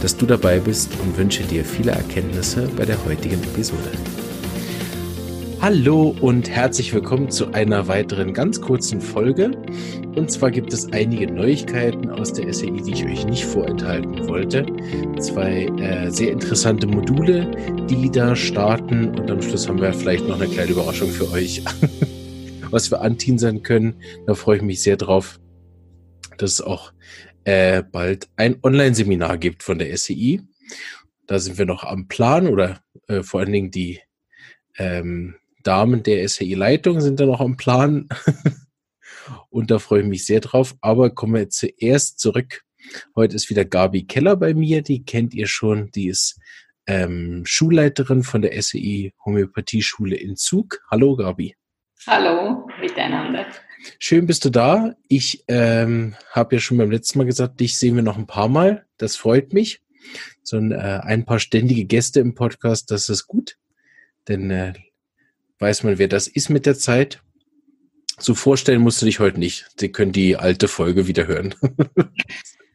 dass du dabei bist und wünsche dir viele Erkenntnisse bei der heutigen Episode. Hallo und herzlich willkommen zu einer weiteren ganz kurzen Folge. Und zwar gibt es einige Neuigkeiten aus der SEI, die ich euch nicht vorenthalten wollte. Zwei äh, sehr interessante Module, die da starten. Und am Schluss haben wir vielleicht noch eine kleine Überraschung für euch, was wir anteasern können. Da freue ich mich sehr drauf, dass es auch äh, bald ein Online-Seminar gibt von der SEI. Da sind wir noch am Plan oder äh, vor allen Dingen die ähm, Damen der SEI-Leitung sind da noch am Plan. Und da freue ich mich sehr drauf. Aber kommen wir zuerst zurück. Heute ist wieder Gabi Keller bei mir. Die kennt ihr schon. Die ist ähm, Schulleiterin von der SEI Homöopathie-Schule in Zug. Hallo Gabi. Hallo miteinander. Schön bist du da. Ich ähm, habe ja schon beim letzten Mal gesagt, dich sehen wir noch ein paar Mal. Das freut mich. So ein, äh, ein paar ständige Gäste im Podcast, das ist gut. Denn äh, weiß man, wer das ist mit der Zeit. So vorstellen musst du dich heute nicht. Sie können die alte Folge wieder hören.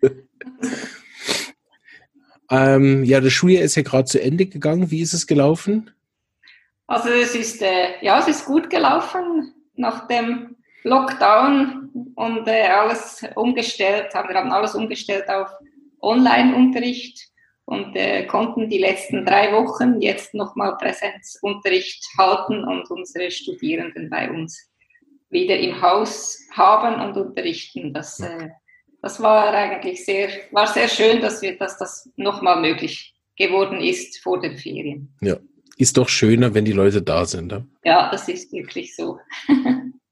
ähm, ja, das Schuljahr ist ja gerade zu Ende gegangen. Wie ist es gelaufen? Also es ist äh, ja, es ist gut gelaufen. Nach dem Lockdown und äh, alles umgestellt haben. Wir haben alles umgestellt auf Online-Unterricht und äh, konnten die letzten drei Wochen jetzt nochmal Präsenzunterricht halten und unsere Studierenden bei uns wieder im Haus haben und unterrichten. Das, äh, das war eigentlich sehr, war sehr schön, dass, wir, dass das nochmal möglich geworden ist vor den Ferien. Ja, ist doch schöner, wenn die Leute da sind. Ja, ja das ist wirklich so.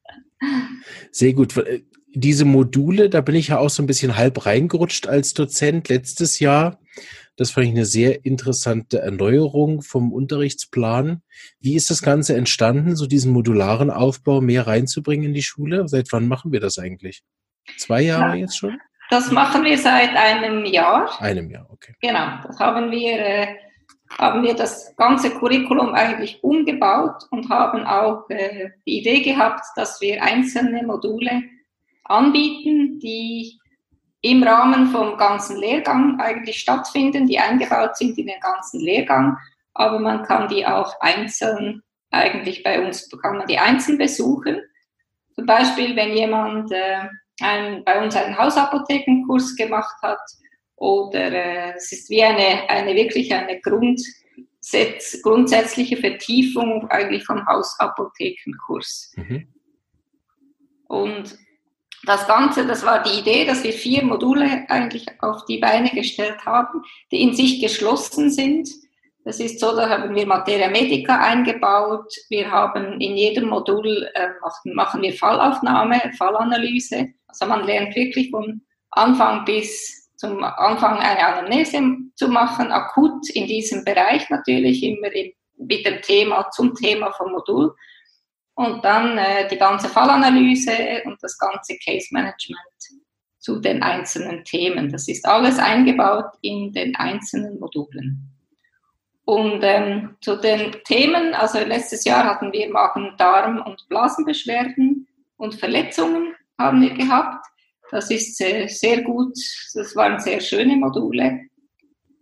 Sehr gut. Äh, diese Module, da bin ich ja auch so ein bisschen halb reingerutscht als Dozent letztes Jahr. Das fand ich eine sehr interessante Erneuerung vom Unterrichtsplan. Wie ist das Ganze entstanden, so diesen modularen Aufbau mehr reinzubringen in die Schule? Seit wann machen wir das eigentlich? Zwei Jahre ja, jetzt schon? Das machen wir seit einem Jahr. Einem Jahr, okay. Genau, das haben wir äh, haben wir das ganze Curriculum eigentlich umgebaut und haben auch äh, die Idee gehabt, dass wir einzelne Module anbieten, die im Rahmen vom ganzen Lehrgang eigentlich stattfinden, die eingebaut sind in den ganzen Lehrgang, aber man kann die auch einzeln eigentlich bei uns, kann man die einzeln besuchen. Zum Beispiel, wenn jemand äh, ein, bei uns einen Hausapothekenkurs gemacht hat, oder äh, es ist wie eine, eine wirklich eine Grundsetz, grundsätzliche Vertiefung eigentlich vom Hausapothekenkurs. Mhm. Und das Ganze, das war die Idee, dass wir vier Module eigentlich auf die Beine gestellt haben, die in sich geschlossen sind. Das ist so, da haben wir Materia Medica eingebaut. Wir haben in jedem Modul äh, machen, machen wir Fallaufnahme, Fallanalyse. Also man lernt wirklich von Anfang bis zum Anfang eine Anamnese zu machen, akut in diesem Bereich natürlich, immer mit dem Thema, zum Thema vom Modul. Und dann äh, die ganze Fallanalyse und das ganze Case Management zu den einzelnen Themen. Das ist alles eingebaut in den einzelnen Modulen. Und ähm, zu den Themen, also letztes Jahr hatten wir Magen, Darm und Blasenbeschwerden und Verletzungen haben wir gehabt. Das ist sehr, sehr gut. Das waren sehr schöne Module,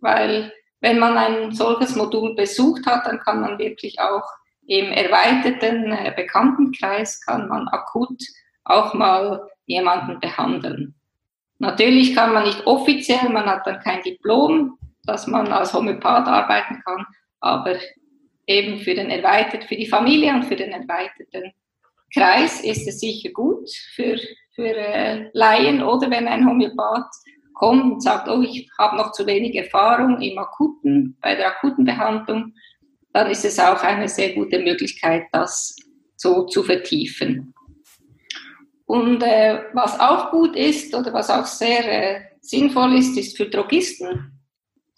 weil wenn man ein solches Modul besucht hat, dann kann man wirklich auch im erweiterten äh, Bekanntenkreis kann man akut auch mal jemanden behandeln. Natürlich kann man nicht offiziell, man hat dann kein Diplom, dass man als Homöopath arbeiten kann, aber eben für den erweitert, für die Familie und für den erweiterten Kreis ist es sicher gut für für äh, Laien oder wenn ein Homöopath kommt und sagt, oh, ich habe noch zu wenig Erfahrung im akuten, bei der akuten Behandlung, dann ist es auch eine sehr gute Möglichkeit, das so zu vertiefen. Und äh, was auch gut ist oder was auch sehr äh, sinnvoll ist, ist für Drogisten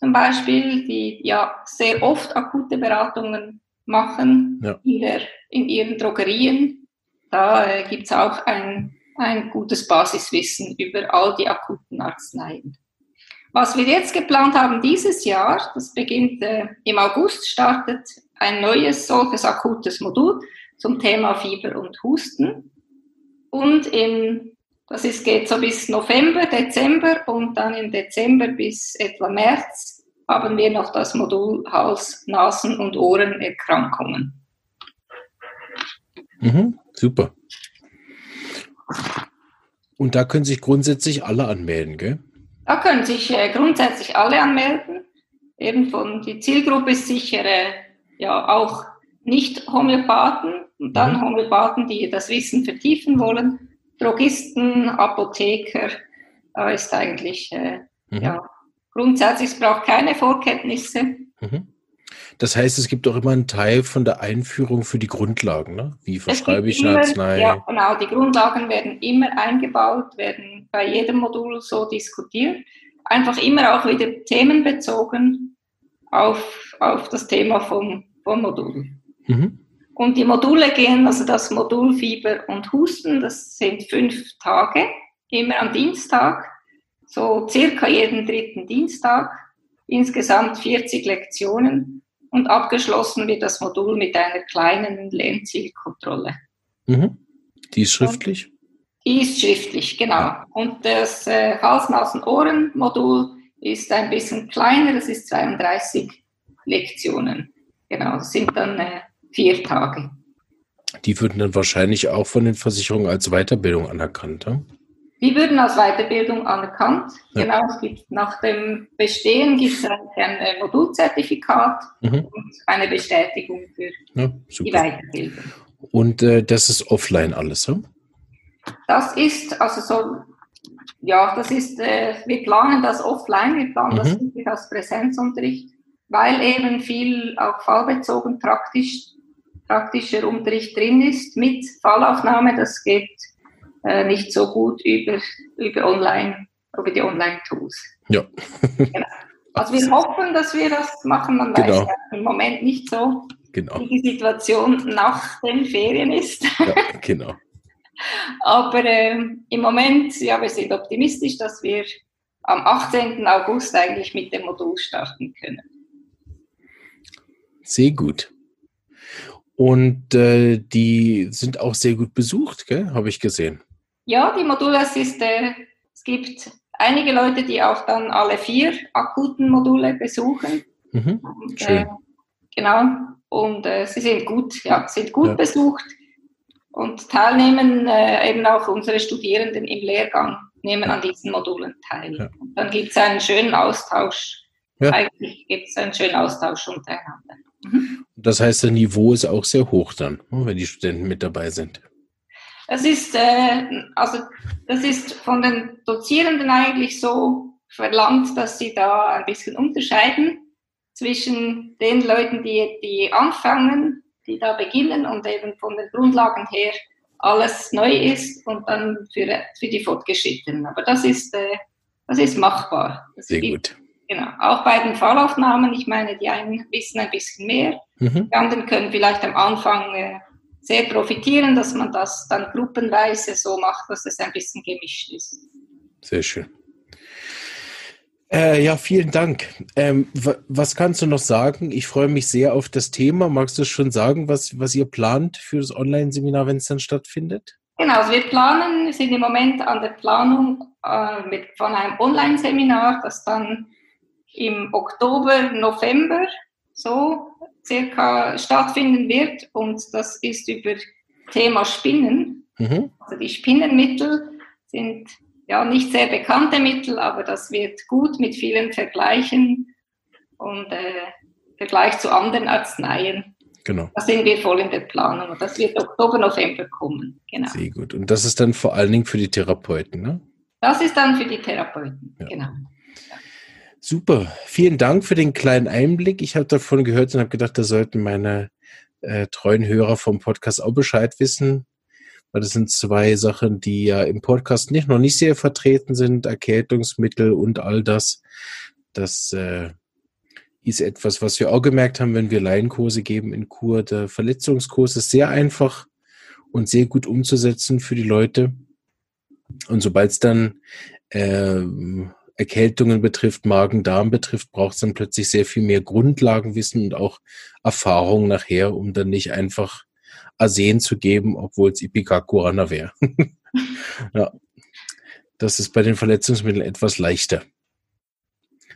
zum Beispiel, die ja sehr oft akute Beratungen machen ja. in, der, in ihren Drogerien. Da äh, gibt es auch ein, ein gutes Basiswissen über all die akuten Arzneien. Was wir jetzt geplant haben dieses Jahr, das beginnt äh, im August, startet ein neues solches akutes Modul zum Thema Fieber und Husten. Und im, das ist, geht so bis November, Dezember und dann im Dezember bis etwa März haben wir noch das Modul Hals, Nasen und Ohrenerkrankungen. Mhm, super. Und da können sich grundsätzlich alle anmelden, gell? Da können sich äh, grundsätzlich alle anmelden. Eben von die Zielgruppe ist sicher äh, ja auch nicht Homöopathen und dann mhm. Homöopathen, die das Wissen vertiefen wollen, Drogisten, Apotheker. Da ist eigentlich äh, mhm. ja grundsätzlich es braucht keine Vorkenntnisse. Mhm. Das heißt, es gibt auch immer einen Teil von der Einführung für die Grundlagen, ne? Wie verschreibe ich eine Arznei? Ja, genau. Die Grundlagen werden immer eingebaut, werden bei jedem Modul so diskutiert. Einfach immer auch wieder themenbezogen auf, auf das Thema vom, vom Modul. Mhm. Und die Module gehen, also das Modul Fieber und Husten, das sind fünf Tage, immer am Dienstag, so circa jeden dritten Dienstag, insgesamt 40 Lektionen und abgeschlossen wird das Modul mit einer kleinen Lernzielkontrolle. Mhm. Die ist schriftlich? Und die ist schriftlich, genau. Und das äh, Hals-Nasen-Ohren-Modul ist ein bisschen kleiner, das ist 32 Lektionen. Genau, das sind dann äh, vier Tage. Die würden dann wahrscheinlich auch von den Versicherungen als Weiterbildung anerkannt, ja? Die würden als Weiterbildung anerkannt. Ja. Genau, es gibt nach dem Bestehen gibt es ein, Modulzertifikat mhm. und eine Bestätigung für ja, die Weiterbildung. Und äh, das ist offline alles, ja? Das ist also so, ja, das ist, äh, wir planen das offline, wir planen mhm. das nicht als Präsenzunterricht, weil eben viel auch fallbezogen praktisch, praktischer Unterricht drin ist mit Fallaufnahme. Das geht äh, nicht so gut über, über online, über die Online-Tools. Ja. genau. Also wir hoffen, dass wir das machen, man genau. weiß ja im Moment nicht so, genau. wie die Situation nach den Ferien ist. ja, genau. Aber äh, im Moment, ja, wir sind optimistisch, dass wir am 18. August eigentlich mit dem Modul starten können. Sehr gut. Und äh, die sind auch sehr gut besucht, habe ich gesehen. Ja, die Module, es, ist, äh, es gibt einige Leute, die auch dann alle vier akuten Module besuchen. Mhm, und, schön. Äh, genau. Und äh, sie sind gut, ja, sind gut ja. besucht und teilnehmen äh, eben auch unsere Studierenden im Lehrgang, nehmen an diesen Modulen teil. Ja. Und dann gibt es einen schönen Austausch. Ja. Eigentlich gibt es einen schönen Austausch untereinander. Mhm. Das heißt, das Niveau ist auch sehr hoch dann, wenn die Studenten mit dabei sind. Es ist, äh, also, das ist von den Dozierenden eigentlich so verlangt, dass sie da ein bisschen unterscheiden zwischen den Leuten, die, die anfangen die da beginnen und eben von den Grundlagen her alles neu ist und dann für, für die Fortgeschrittenen. Aber das ist, äh, das ist machbar. Das Sehr gibt, gut. Genau. Auch bei den Fallaufnahmen, ich meine, die einen wissen ein bisschen mehr, mhm. die anderen können vielleicht am Anfang äh, sehr profitieren, dass man das dann gruppenweise so macht, dass es ein bisschen gemischt ist. Sehr schön. Äh, ja, vielen Dank. Ähm, was kannst du noch sagen? Ich freue mich sehr auf das Thema. Magst du schon sagen, was, was ihr plant für das Online-Seminar, wenn es dann stattfindet? Genau, also wir planen, wir sind im Moment an der Planung äh, mit, von einem Online-Seminar, das dann im Oktober, November so circa stattfinden wird. Und das ist über Thema Spinnen. Mhm. Also die Spinnenmittel sind ja, nicht sehr bekannte Mittel, aber das wird gut mit vielen Vergleichen und äh, Vergleich zu anderen Arzneien. Genau. Da sind wir voll in der Planung und das wird Oktober, November kommen. Genau. Sehr gut. Und das ist dann vor allen Dingen für die Therapeuten, ne? Das ist dann für die Therapeuten, ja. genau. Super. Vielen Dank für den kleinen Einblick. Ich habe davon gehört und habe gedacht, da sollten meine äh, treuen Hörer vom Podcast auch Bescheid wissen, weil das sind zwei Sachen, die ja im Podcast nicht noch nicht sehr vertreten sind, Erkältungsmittel und all das. Das äh, ist etwas, was wir auch gemerkt haben, wenn wir Laienkurse geben in Kur. Der Verletzungskurs ist sehr einfach und sehr gut umzusetzen für die Leute. Und sobald es dann äh, Erkältungen betrifft, Magen-Darm betrifft, braucht es dann plötzlich sehr viel mehr Grundlagenwissen und auch Erfahrung nachher, um dann nicht einfach Arsen zu geben, obwohl es Ipecacuana wäre. ja, das ist bei den Verletzungsmitteln etwas leichter.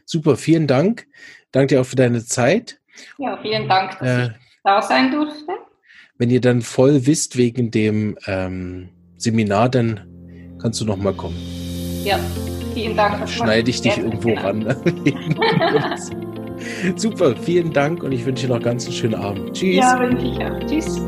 Super, vielen Dank. Danke dir auch für deine Zeit. Ja, vielen Dank, dass äh, ich da sein durfte. Wenn ihr dann voll wisst wegen dem ähm, Seminar, dann kannst du noch mal kommen. Ja, vielen Dank. Dann schneide ich dich irgendwo genau. ran. Super, vielen Dank und ich wünsche dir noch ganz einen schönen Abend. Tschüss. Ja, wünsche ich auch. Tschüss.